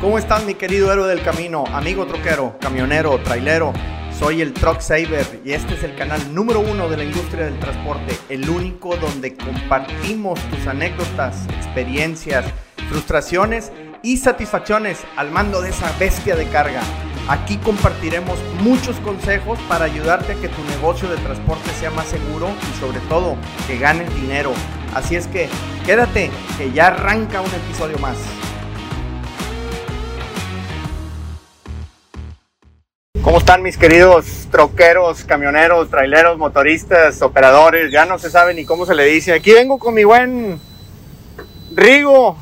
¿Cómo estás, mi querido héroe del camino, amigo troquero, camionero, trailero? Soy el Truck Saver y este es el canal número uno de la industria del transporte, el único donde compartimos tus anécdotas, experiencias, frustraciones y satisfacciones al mando de esa bestia de carga. Aquí compartiremos muchos consejos para ayudarte a que tu negocio de transporte sea más seguro y sobre todo que ganes dinero. Así es que quédate, que ya arranca un episodio más. ¿Cómo están mis queridos troqueros, camioneros, traileros, motoristas, operadores? Ya no se sabe ni cómo se le dice. Aquí vengo con mi buen Rigo,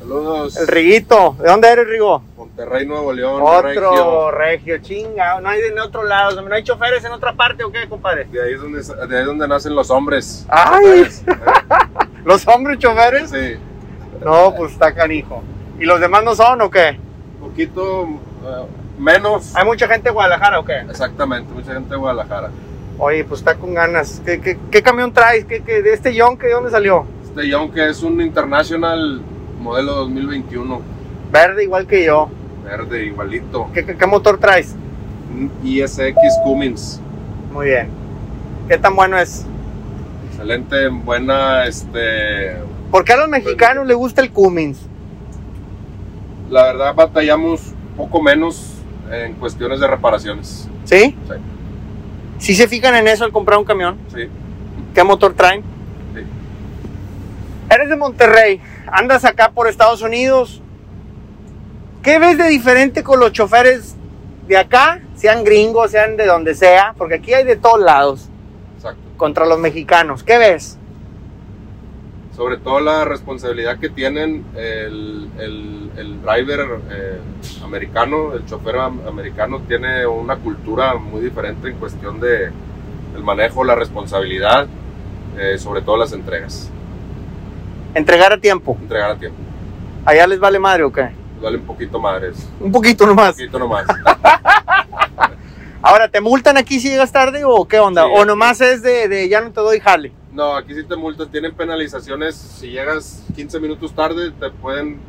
Saludos. el Riguito. ¿De dónde eres, Rigo? Monterrey, Nuevo León. Otro Regio. regio, chinga. No hay de en otro lado. ¿No hay choferes en otra parte o qué, compadre? De ahí, es donde, de ahí es donde nacen los hombres. ¡Ay! Choferes, ¿Los hombres choferes? ¿eh? Sí. No, pues está canijo. ¿Y los demás no son o qué? Un poquito eh, menos. ¿Hay mucha gente de Guadalajara o qué? Exactamente, mucha gente de Guadalajara. Oye, pues está con ganas. ¿Qué, qué, qué camión traes? ¿Qué, qué, ¿De este Yonke de dónde salió? Este Young que es un International modelo 2021. Verde igual que yo. Verde, igualito. ¿Qué, motor traes? Un ISX Cummins. Muy bien. ¿Qué tan bueno es? Excelente, buena, este... ¿Por qué a los mexicanos les gusta el Cummins? La verdad batallamos poco menos en cuestiones de reparaciones. ¿Sí? Sí. ¿Sí se fijan en eso al comprar un camión? Sí. ¿Qué motor traen? Sí. Eres de Monterrey, andas acá por Estados Unidos. ¿Qué ves de diferente con los choferes de acá? Sean gringos, sean de donde sea, porque aquí hay de todos lados Exacto. contra los mexicanos. ¿Qué ves? Sobre todo la responsabilidad que tienen el, el- el driver eh, americano, el chofer am- americano tiene una cultura muy diferente en cuestión de el manejo, la responsabilidad, eh, sobre todo las entregas, Entregar a tiempo. entregar a tiempo. ¿Allá les vale madre o qué? Vale un poquito madres, Un poquito un nomás. poquito nomás. Ahora, ¿te multan aquí si llegas tarde o qué onda? Sí, ¿O nomás es de, de ya no te doy jale? No, aquí sí te multan, tienen penalizaciones. Si llegas 15 minutos tarde, te pueden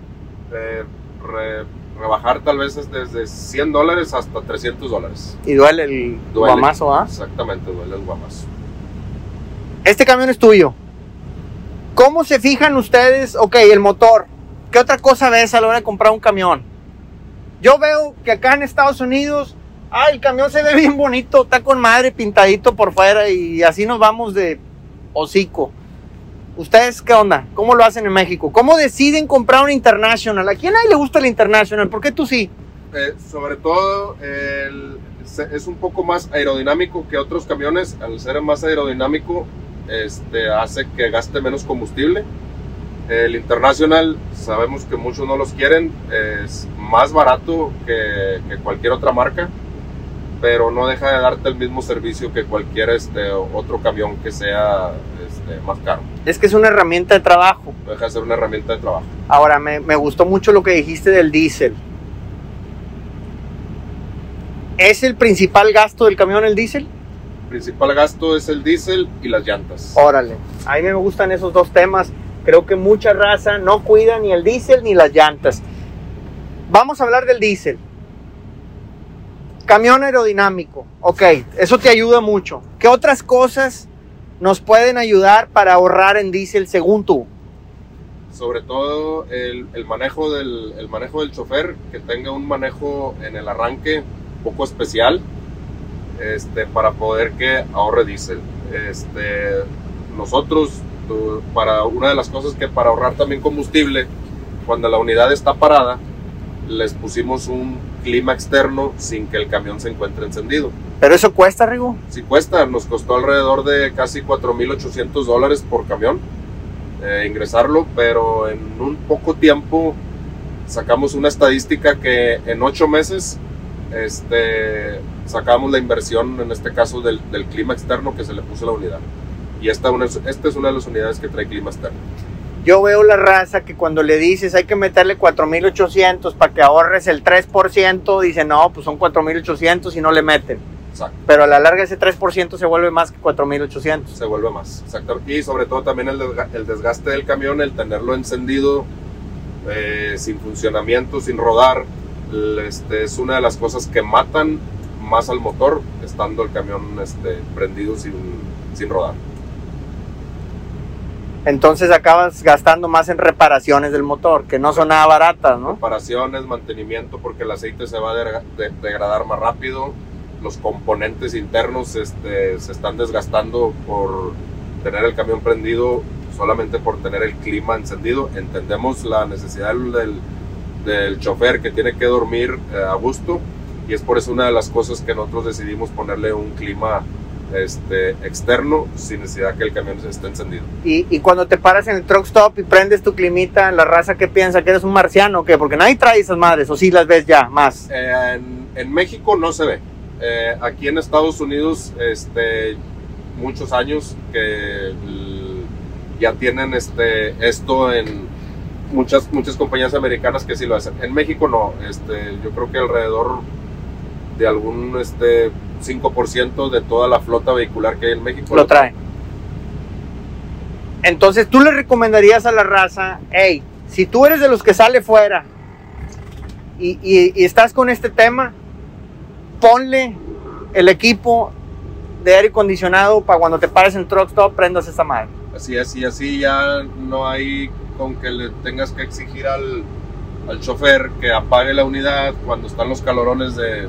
eh, re- rebajar tal vez desde 100 dólares hasta 300 dólares. Y duele el Duele. guamazo, ¿ah? Exactamente, duele el guamazo. Este camión es tuyo. ¿Cómo se fijan ustedes? Ok, el motor. ¿Qué otra cosa ves a la hora de comprar un camión? Yo veo que acá en Estados Unidos, ah, el camión se ve bien bonito, está con madre pintadito por fuera y así nos vamos de hocico. ¿Ustedes qué onda? ¿Cómo lo hacen en México? ¿Cómo deciden comprar un International? ¿A quién a nadie le gusta el International? ¿Por qué tú sí? Eh, sobre todo, es un poco más aerodinámico que otros camiones. Al ser más aerodinámico, este, hace que gaste menos combustible. El International, sabemos que muchos no los quieren, es más barato que cualquier otra marca, pero no deja de darte el mismo servicio que cualquier este, otro camión que sea este, más caro. Es que es una herramienta de trabajo. Deja de ser una herramienta de trabajo. Ahora, me, me gustó mucho lo que dijiste del diésel. ¿Es el principal gasto del camión el diésel? El principal gasto es el diésel y las llantas. Órale, a mí me gustan esos dos temas. Creo que mucha raza no cuida ni el diésel ni las llantas. Vamos a hablar del diésel. Camión aerodinámico. Ok, eso te ayuda mucho. ¿Qué otras cosas nos pueden ayudar para ahorrar en diésel según tú? sobre todo el, manejo del, el manejo del chofer, que tenga un manejo en el arranque un poco especial este, para poder que ahorre diésel. Este, nosotros, para una de las cosas que para ahorrar también combustible, cuando la unidad está parada, les pusimos un clima externo sin que el camión se encuentre encendido. Pero eso cuesta, Rigo. Si cuesta, nos costó alrededor de casi 4.800 dólares por camión eh, ingresarlo, pero en un poco tiempo sacamos una estadística que en ocho meses este, sacamos la inversión, en este caso del, del clima externo que se le puso a la unidad. Y esta, una, esta es una de las unidades que trae clima externo. Yo veo la raza que cuando le dices hay que meterle 4.800 para que ahorres el 3%, dice no, pues son 4.800 y no le meten. Exacto. Pero a la larga ese 3% se vuelve más que 4.800. Se vuelve más. Exacto. Y sobre todo también el, desga- el desgaste del camión, el tenerlo encendido eh, sin funcionamiento, sin rodar, este, es una de las cosas que matan más al motor estando el camión este, prendido sin, sin rodar. Entonces acabas gastando más en reparaciones del motor, que no son nada baratas, ¿no? Reparaciones, mantenimiento, porque el aceite se va a de- de- degradar más rápido. Los componentes internos este, se están desgastando por tener el camión prendido, solamente por tener el clima encendido. Entendemos la necesidad del, del chofer que tiene que dormir eh, a gusto y es por eso una de las cosas que nosotros decidimos ponerle un clima este, externo sin necesidad que el camión esté encendido. Y, y cuando te paras en el truck stop y prendes tu climita, la raza que piensa que eres un marciano o qué, porque nadie trae esas madres, o sí las ves ya más. Eh, en, en México no se ve. Eh, aquí en Estados Unidos, este, muchos años que ya tienen este, esto en muchas, muchas compañías americanas que sí lo hacen. En México no. Este, yo creo que alrededor de algún este, 5% de toda la flota vehicular que hay en México lo traen. Entonces tú le recomendarías a la raza, hey, si tú eres de los que sale fuera y, y- y estás con este tema, ponle el equipo de aire acondicionado para cuando te pares en truck stop prendas esta madre. Así, así, así ya no hay con que le tengas que exigir al, al chofer que apague la unidad cuando están los calorones de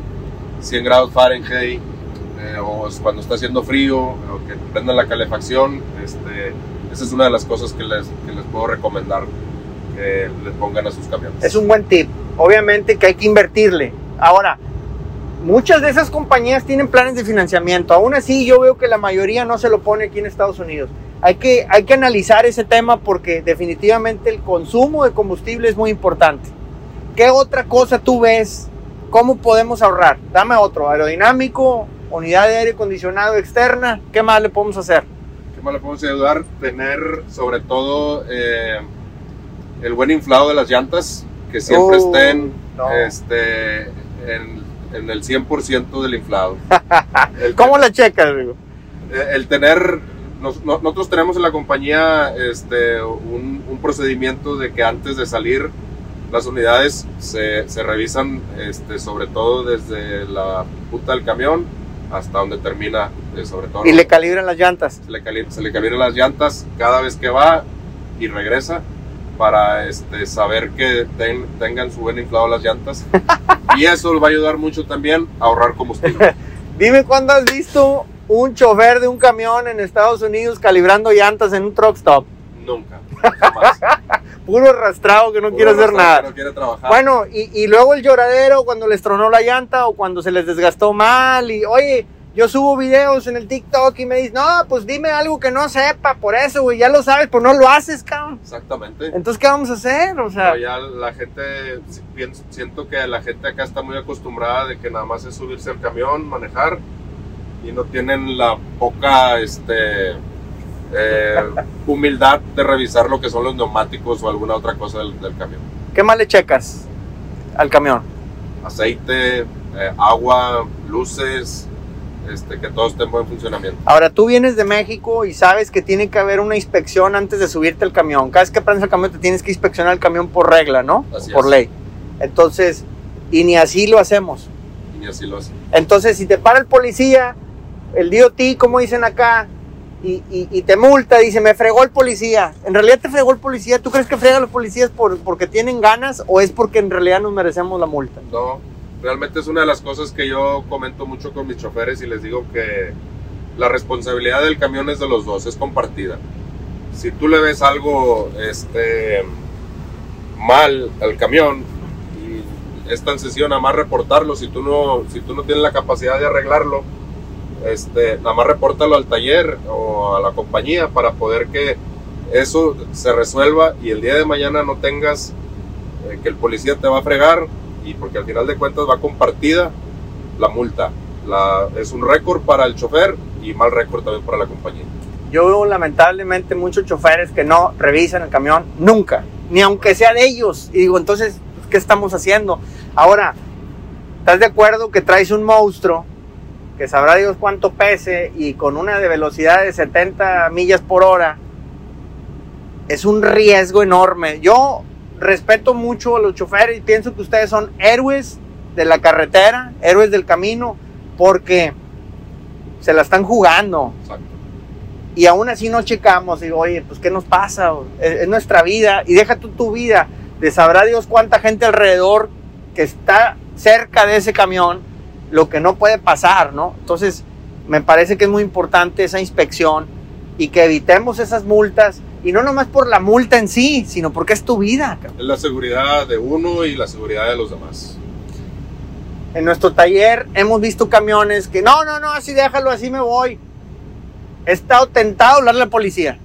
100 grados Fahrenheit eh, o cuando está haciendo frío o que prendan la calefacción. Este, esa es una de las cosas que les, que les puedo recomendar que le pongan a sus camiones. Es un buen tip. Obviamente que hay que invertirle. Ahora, muchas de esas compañías tienen planes de financiamiento. Aún así, yo veo que la mayoría no se lo pone aquí en Estados Unidos. Hay que, hay que analizar ese tema porque definitivamente el consumo de combustible es muy importante. ¿Qué otra cosa tú ves? ¿Cómo podemos ahorrar? Dame otro. Aerodinámico, unidad de aire acondicionado externa. ¿Qué más le podemos hacer? ¿Qué más le podemos ayudar? Tener sobre todo eh, el buen inflado de las llantas, que siempre Oh, estén no. este, en, en el 100% del inflado. el, ¿Cómo la checas, Rigo? eh, el tener, nos- no- nosotros tenemos en la compañía este, un, un procedimiento de que antes de salir las unidades se, se revisan este, sobre todo desde la punta del camión hasta donde termina, eh, sobre todo Y le calibran las llantas. se le, cali- se le calibran las llantas cada vez que va y regresa para este, saber que ten- tengan su buen inflado las llantas. y eso va a ayudar mucho también a ahorrar combustible. Dime cuándo has visto un chofer de un camión en Estados Unidos calibrando llantas en un truck stop. Nunca. Jamás. Puro arrastrado que no quiere hacer nada. No quiere trabajar. Bueno, y, y luego el lloradero cuando les tronó la llanta o cuando se les desgastó mal. Y oye, yo subo videos en el TikTok y me dices, no, pues dime algo que no sepa, por eso, güey, ya lo sabes, pues no lo haces, cabrón. Exactamente. Entonces, ¿qué vamos a hacer? O sea, Pero ya la gente, pienso- siento que la gente acá está muy acostumbrada de que nada más es subirse al camión, manejar y no tienen la poca este, eh, humildad de revisar lo que son los neumáticos o alguna otra cosa del, del camión. ¿qué más le checas al camión? Aceite, eh, agua, luces, este, que todo esté en buen funcionamiento. Ahora, tú vienes de México y sabes que tiene que haber una inspección antes de subirte al camión. Cada vez que prendes el camión te tienes que inspeccionar el camión por regla, ¿no? Así por es. ley. Entonces, y ni así lo hacemos. Y así lo hacen. Entonces, si te para el policía, el DOT, como dicen acá, y, y- y te multa, dice, me fregó el policía. En realidad te fregó el policía. ¿Tú crees que fregan los policías por, porque tienen ganas o es porque en realidad nos merecemos la multa? No, realmente es una de las cosas que yo comento mucho con mis choferes y les digo que la responsabilidad del camión es de los dos, es compartida. Si tú le ves algo este, mal al camión y es tan sencillo nada más reportarlo, si tú no, si tú no tienes la capacidad de arreglarlo, este, nada más repórtalo al taller o a la compañía para poder que eso se resuelva y el día de mañana no tengas eh, que el policía te va a fregar y porque al final de cuentas va compartida la multa. La, es un récord para el chofer y mal récord también para la compañía. Yo veo lamentablemente muchos choferes que no revisan el camión nunca, ni aunque sea de ellos. Y digo, entonces, ¿qué estamos haciendo? Ahora, ¿estás de acuerdo que traes un monstruo que sabrá Dios cuánto pese y con una de velocidad de 70 millas por hora? Es un riesgo enorme. Yo respeto mucho a los choferes y pienso que ustedes son héroes de la carretera, héroes del camino, porque se la están jugando. Exacto. Y aún así no checamos, y oye, pues ¿qué nos pasa? Es, es nuestra vida, y deja tú tu vida, de sabrá Dios cuánta gente alrededor que está cerca de ese camión, lo que no puede pasar, ¿no? Entonces, me parece que es muy importante esa inspección y que evitemos esas multas, y no nomás por la multa en sí, sino porque es tu vida. Es la seguridad de uno y la seguridad de los demás. En nuestro taller hemos visto camiones que no, no, no, así déjalo, así me voy. He estado tentado a hablarle a la policía.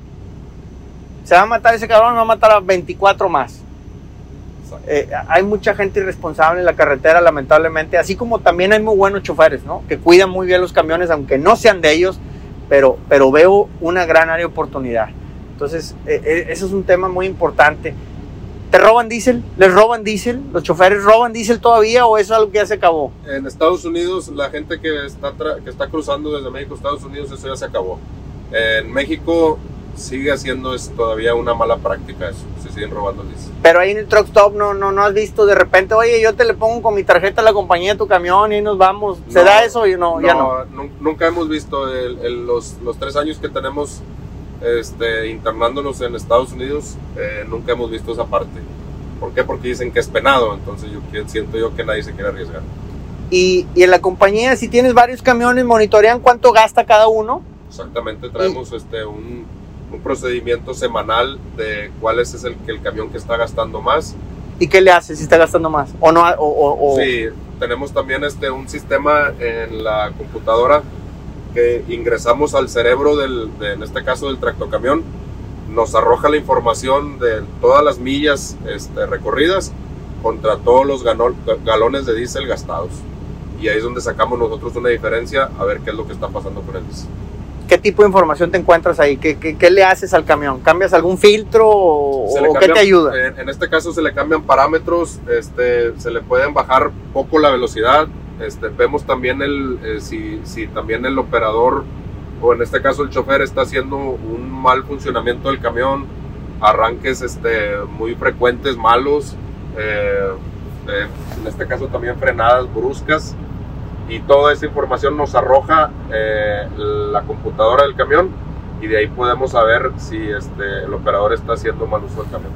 Se va a matar ese cabrón, me va a matar a 24 más. Eh, hay mucha gente irresponsable en la carretera, lamentablemente, así como también hay muy buenos choferes, ¿no? Que cuidan muy bien los camiones, aunque no sean de ellos, pero, pero veo una gran área de oportunidad. Entonces, eh, eh, eso es un tema muy importante. ¿Te roban diésel? ¿Les roban diésel? ¿Los choferes roban diésel todavía o es algo que ya se acabó? En Estados Unidos, la gente que está, que está cruzando desde México a Estados Unidos, eso ya se acabó. En México sigue siendo es todavía una mala práctica eso. Se siguen robando diésel. Pero ahí en el truck stop no, no, no has visto de repente, oye, yo te le pongo con mi tarjeta a la compañía de tu camión y nos vamos. ¿Se No, da eso? Y no, ya no. nun- Nunca hemos visto el- el- los, los tres años que tenemos este, internándonos en Estados Unidos, eh, nunca hemos visto esa parte. ¿Por qué? Porque dicen que es penado, entonces yo siento yo que nadie se quiere arriesgar. Y, y en la compañía, si tienes varios camiones, monitorean cuánto gasta cada uno. Exactamente, traemos este, un, un procedimiento semanal de cuál es, es el, el camión que está gastando más. ¿Y qué le haces si está gastando más? O no, o, o- o- Sí, tenemos también este, un sistema en la computadora que ingresamos al cerebro del, de, en este caso del tractocamión, nos arroja la información de todas las millas este, recorridas contra todos los galones de diésel gastados. Y ahí es donde sacamos nosotros una diferencia a ver qué es lo que está pasando con el diésel. ¿Qué tipo de información te encuentras ahí? ¿Qué, qué, qué le haces al camión? ¿Cambias algún filtro o, qué te ayuda? En, en este caso se le cambian parámetros, este, se le pueden bajar poco la velocidad. Este, vemos también el, eh, si, si también el operador o en este caso el chofer está haciendo un mal funcionamiento del camión, arranques este, muy frecuentes, malos, eh, eh, en este caso también frenadas bruscas y toda esa información nos arroja eh, la computadora del camión y de ahí podemos saber si este, el operador está haciendo mal uso del camión.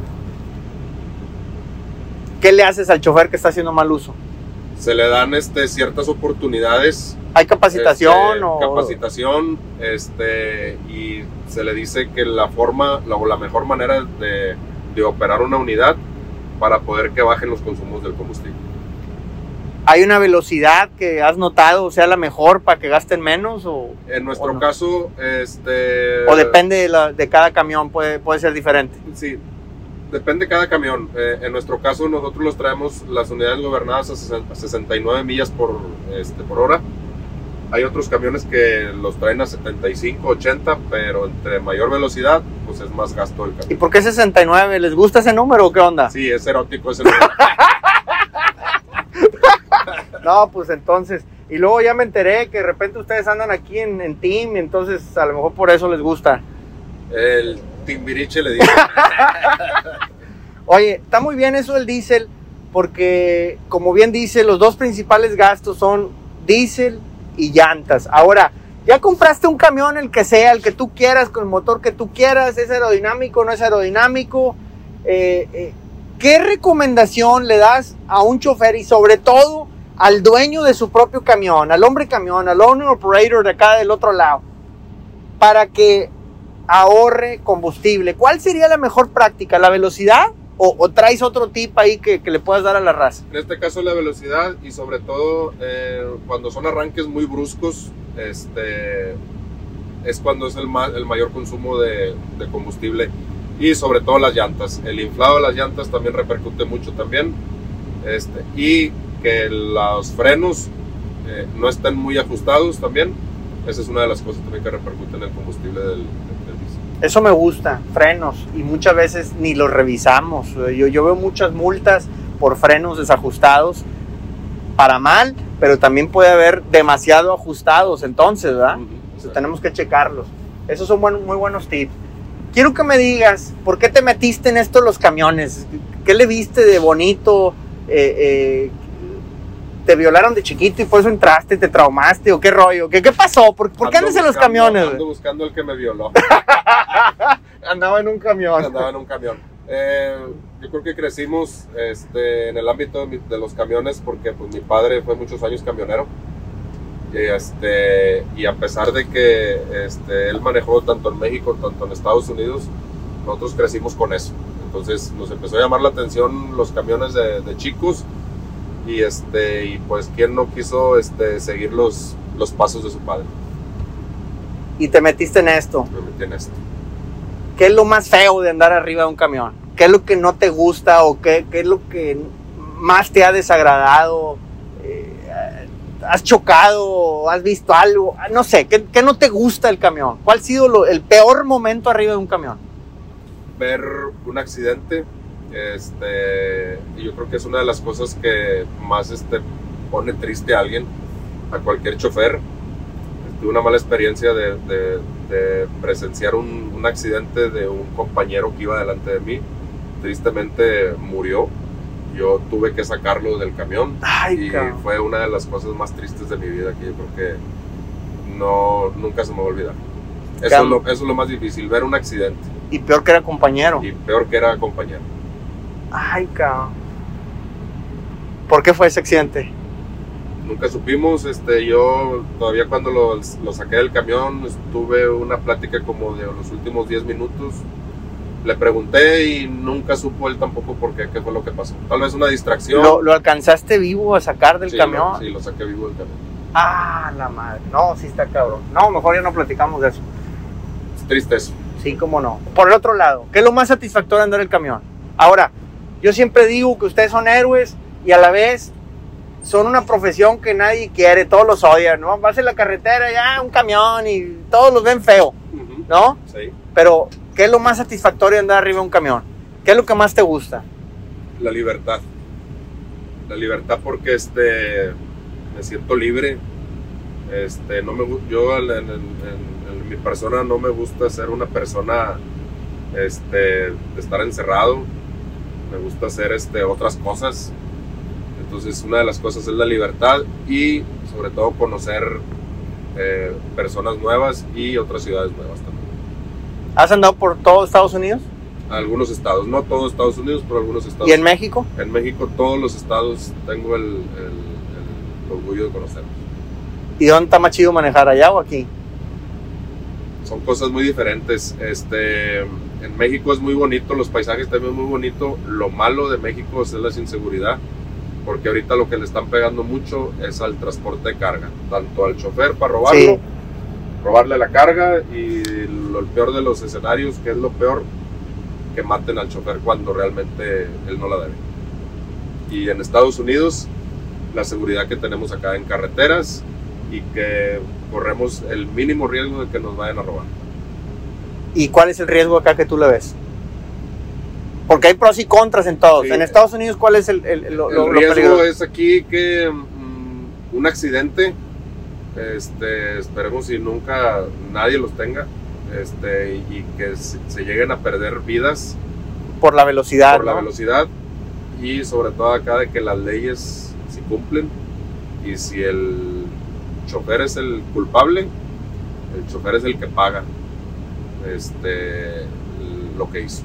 ¿Qué le haces al chofer que está haciendo mal uso? Se le dan este, ciertas oportunidades. ¿Hay capacitación este, o...? Capacitación este, y se le dice que la forma la, o la mejor manera de, de operar una unidad para poder que bajen los consumos del combustible. ¿Hay una velocidad que has notado sea la mejor para que gasten menos o, En nuestro ¿O no? caso, este, o depende de, la- de cada camión? Puede, puede ser diferente. Sí, depende de cada camión. Eh, en nuestro caso, nosotros los traemos las unidades gobernadas a sesen- a 69 millas por, este, por hora. Hay otros camiones que los traen a 75, 80, pero entre mayor velocidad, pues es más gasto del ¿Y camión. por qué 69? ¿Les gusta ese número o qué onda? Sí, es erótico ese número. No, pues entonces. Y luego ya me enteré que de repente ustedes andan aquí en, en team, entonces a lo mejor por eso les gusta. El timbiriche le dice. Oye, está muy bien eso del diésel, porque como bien dice, los dos principales gastos son diésel y llantas. Ahora, ya compraste un camión, el que sea, el que tú quieras, con el motor que tú quieras, es aerodinámico, no es aerodinámico. Eh, eh, ¿Qué recomendación le das a un chofer y sobre todo al dueño de su propio camión, al hombre camión, al owner operator de acá del otro lado, para que ahorre combustible? ¿Cuál sería la mejor práctica? ¿La velocidad? ¿O, o traes otro tip ahí que, que le puedas dar a la raza? En este caso la velocidad y sobre todo eh, cuando son arranques muy bruscos, este, es cuando es el, ma- el mayor consumo de, de combustible y sobre todo las llantas. El inflado de las llantas también repercute mucho también este, y que los frenos eh, no estén muy ajustados también. Esa es una de las cosas también que repercute en el combustible del, del. Eso me gusta, frenos. Y muchas veces ni los revisamos. Yo, yo veo muchas multas por frenos desajustados para mal, pero también puede haber demasiado ajustados entonces, ¿verdad? Entonces, tenemos que checarlos. Esos son buen- muy buenos tips. Quiero que me digas, ¿por qué te metiste en esto los camiones? ¿Qué le viste de bonito? Eh, eh, ¿Te violaron de chiquito y por eso entraste, te traumaste o qué rollo? ¿Qué, qué pasó? ¿Por, por qué andas en los camiones? Ando buscando el que me violó. Andaba en un camión. Andaba en un camión. Eh, yo creo que crecimos este, en el ámbito de, mi- de los camiones porque pues, mi padre fue muchos años camionero. Y, este, y a pesar de que este, él manejó tanto en México, tanto en Estados Unidos, nosotros crecimos con eso. Entonces nos empezó a llamar la atención los camiones de, de chicos y, este, y pues quién no quiso este, seguir los, los pasos de su padre. Y te metiste en esto. Me metí en esto. ¿Qué es lo más feo de andar arriba de un camión? ¿Qué es lo que no te gusta o qué, qué es lo que más te ha desagradado? ¿Has chocado? ¿Has visto algo? No sé, ¿qué, no te gusta del camión? ¿Cuál ha sido el peor momento arriba de un camión? ver un accidente, este, yo creo que es una de las cosas que más este, pone triste a alguien, a cualquier chofer. Tuve una mala experiencia de, presenciar un accidente de un compañero que iba delante de mí. Tristemente murió. Yo tuve que sacarlo del camión Ay, y cabrón. fue una de las cosas más tristes de mi vida que yo creo que no, nunca se me va a olvidar. Eso Cam- es, lo, eso es lo más difícil, ver un accidente. Y peor que era compañero. Y peor que era compañero. Ay, cabrón. ¿Por qué fue ese accidente? Nunca supimos, este, yo todavía cuando lo, lo saqué del camión tuve una plática como de los últimos 10 minutos. Le pregunté y nunca supo él tampoco por qué, qué fue lo que pasó. Tal vez una distracción. ¿Lo, lo alcanzaste vivo a sacar del Sí, camión? lo- sí, lo saqué vivo del camión. Ah, la madre. No, sí está cabrón. No, mejor ya no platicamos de eso. Es triste eso. Sí, cómo no. Por el otro lado, ¿qué es lo más satisfactorio de andar el camión? Ahora, yo siempre digo que ustedes son héroes y a la vez son una profesión que nadie quiere, todos los odian, ¿no? Vas en la carretera, ya un camión y todos los ven feo. ¿no? Sí, Pero, ¿qué es lo más satisfactorio de andar arriba de un camión? ¿Qué es lo que más te gusta? la libertad. La libertad porque este, me siento libre. Este, no me, yo en mi persona no me gusta ser una persona este, de estar encerrado. Me gusta hacer este, otras cosas. Entonces una de las cosas es la libertad y sobre todo conocer eh, personas nuevas y otras ciudades nuevas también. ¿Has andado por todo Estados Unidos? Algunos estados, no todos Estados Unidos, pero algunos estados. ¿Y en México? En México, todos los estados tengo el, el- el orgullo de conocerlos. ¿Y dónde está más chido manejar, allá o aquí? Son cosas muy diferentes. Este, en México es muy bonito, los paisajes también muy bonito. Lo malo de México es la inseguridad, porque ahorita lo que le están pegando mucho es al transporte de carga, tanto al chofer para robarlo, Sí. Robarle la carga y lo el peor de los escenarios, que es lo peor, que maten al chofer cuando realmente él no la debe. Y en Estados Unidos, la seguridad que tenemos acá en carreteras y que corremos el mínimo riesgo de que nos vayan a robar. ¿Y cuál es el riesgo acá que tú le ves? Porque hay pros y contras en todos. Sí. En Estados Unidos, ¿cuál es el, el- el lo riesgo es aquí que mm, un accidente, este, esperemos y nunca nadie los tenga, este, y que se, lleguen a perder vidas por la velocidad. por la velocidad y sobre todo acá de que las leyes se cumplen y si el chofer es el culpable, el chofer es el que paga este, lo que hizo.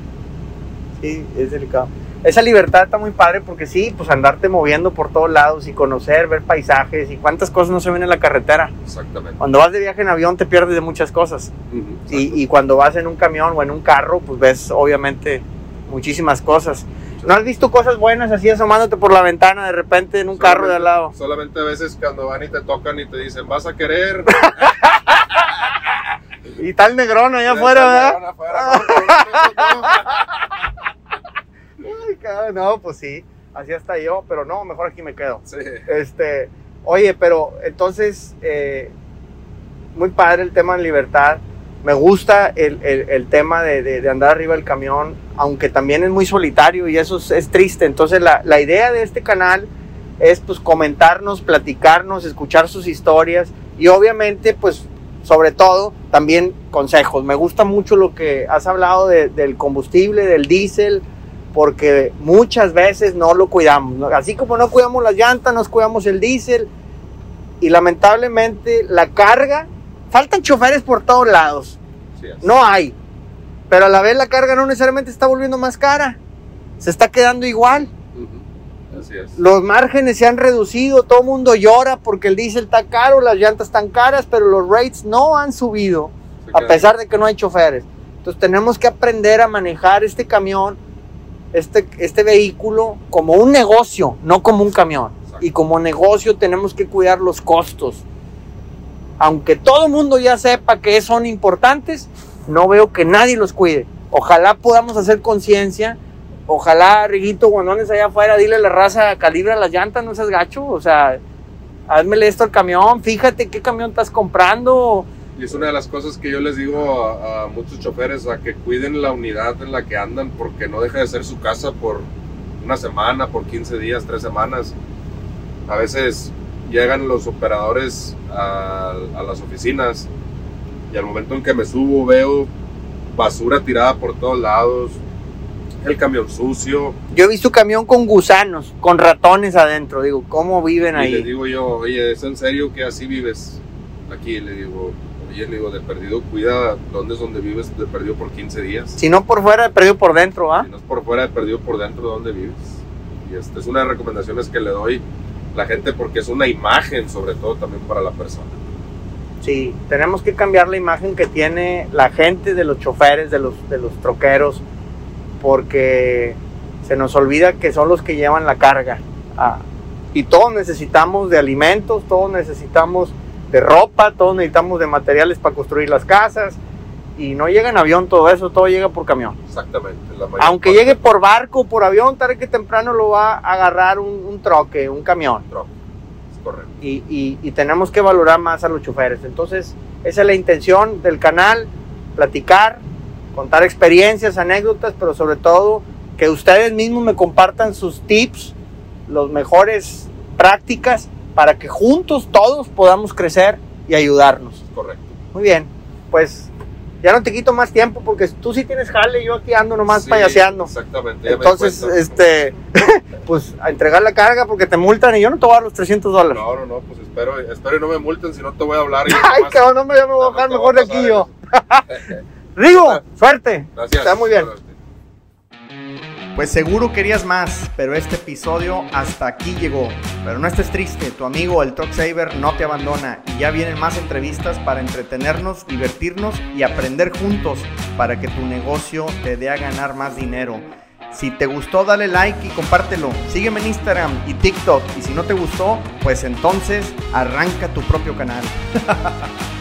Sí, es delicado. Esa libertad está muy padre porque sí, pues andarte moviendo por todos lados y conocer, ver paisajes y cuántas cosas no se ven en la carretera. Exactamente. Cuando vas de viaje en avión te pierdes de muchas cosas. Y, y cuando vas en un camión o en un carro, pues ves obviamente muchísimas cosas. ¿No has visto cosas buenas así asomándote por la ventana de repente en un carro de al lado? Solamente a veces cuando van y te tocan y te dicen, vas a querer. Y tal negrón allá afuera, ¿verdad? Afuera, no, pues sí, así hasta yo, pero no, mejor aquí me quedo. Sí. Este, oye, pero entonces, eh, muy padre el tema de libertad. Me gusta el, el- el tema de, de- de andar arriba del camión, aunque también es muy solitario y eso es, es triste. Entonces, la, la idea de este canal es pues comentarnos, platicarnos, escuchar sus historias y obviamente pues sobre todo también consejos. Me gusta mucho lo que has hablado de- del combustible, del diésel, porque muchas veces no lo cuidamos. Así como no cuidamos las llantas, nos cuidamos el diésel y lamentablemente la carga, faltan choferes por todos lados. No hay. Pero a la vez la carga no necesariamente está volviendo más cara. Se está quedando igual. Los márgenes se han reducido, todo el mundo llora porque el diésel está caro, las llantas están caras, pero los rates no han subido, a pesar de que no hay choferes. Entonces tenemos que aprender a manejar este camión, este, este vehículo, como un negocio, no como un camión. Y como negocio tenemos que cuidar los costos. Aunque todo el mundo ya sepa que son importantes, no veo que nadie los cuide. Ojalá podamos hacer conciencia Ojalá, Riguito, cuando andes allá afuera, dile a la raza, calibra las llantas, no seas gacho. O sea, házmele esto al camión, fíjate qué camión estás comprando. Y es una de las cosas que yo les digo a, muchos choferes, a que cuiden la unidad en la que andan, porque no deja de ser su casa por una semana, por 15 días, tres semanas. A veces llegan los operadores a, a las oficinas y al momento en que me subo veo basura tirada por todos lados, el camión sucio. Yo he visto camión con gusanos, con ratones adentro. Digo, ¿cómo viven ahí? Y le digo yo, oye, ¿es en serio que así vives aquí? Le digo, oye, le digo, de perdido, cuida dónde es donde vives de perdido por 15 días. Si no por fuera, de perdido por dentro, ¿ah? Si no es por fuera, de perdido por dentro, ¿dónde vives? Y esta es una de las recomendaciones que le doy a la gente porque es una imagen, sobre todo también para la persona. Sí, tenemos que cambiar la imagen que tiene la gente de los choferes, de los, de los troqueros porque se nos olvida que son los que llevan la carga. Ah, y todos necesitamos de alimentos, todos necesitamos de ropa, todos necesitamos de materiales para construir las casas. Y no llega en avión todo eso, todo llega por camión. Exactamente. Aunque llegue por barco, por avión, tarde que temprano lo va a agarrar un, troque, un camión. Es correcto. Y, y tenemos que valorar más a los choferes. Entonces, esa es la intención del canal, platicar, contar experiencias, anécdotas, pero sobre todo que ustedes mismos me compartan sus tips, los mejores prácticas para que juntos todos podamos crecer y ayudarnos. Correcto. Muy bien, pues ya no te quito más tiempo porque tú sí tienes jale, yo aquí ando nomás payaseando. Exactamente. Entonces, este, pues a entregar la carga porque te multan y yo no te voy a dar los 300 dólares. No, no, no, pues espero, espero y no me multen, si no te voy a hablar. Ay, cabrón, no me, voy a bajar mejor de aquí yo. Rigo, suerte. Gracias. Está muy bien. Pues seguro querías más, pero este episodio hasta aquí llegó. Pero no estés triste, tu amigo el Truck Saver no te abandona y ya vienen más entrevistas para entretenernos, divertirnos y aprender juntos para que tu negocio te dé a ganar más dinero. Si te gustó, dale like y compártelo. Sígueme en Instagram y TikTok. Y si no te gustó, pues entonces arranca tu propio canal.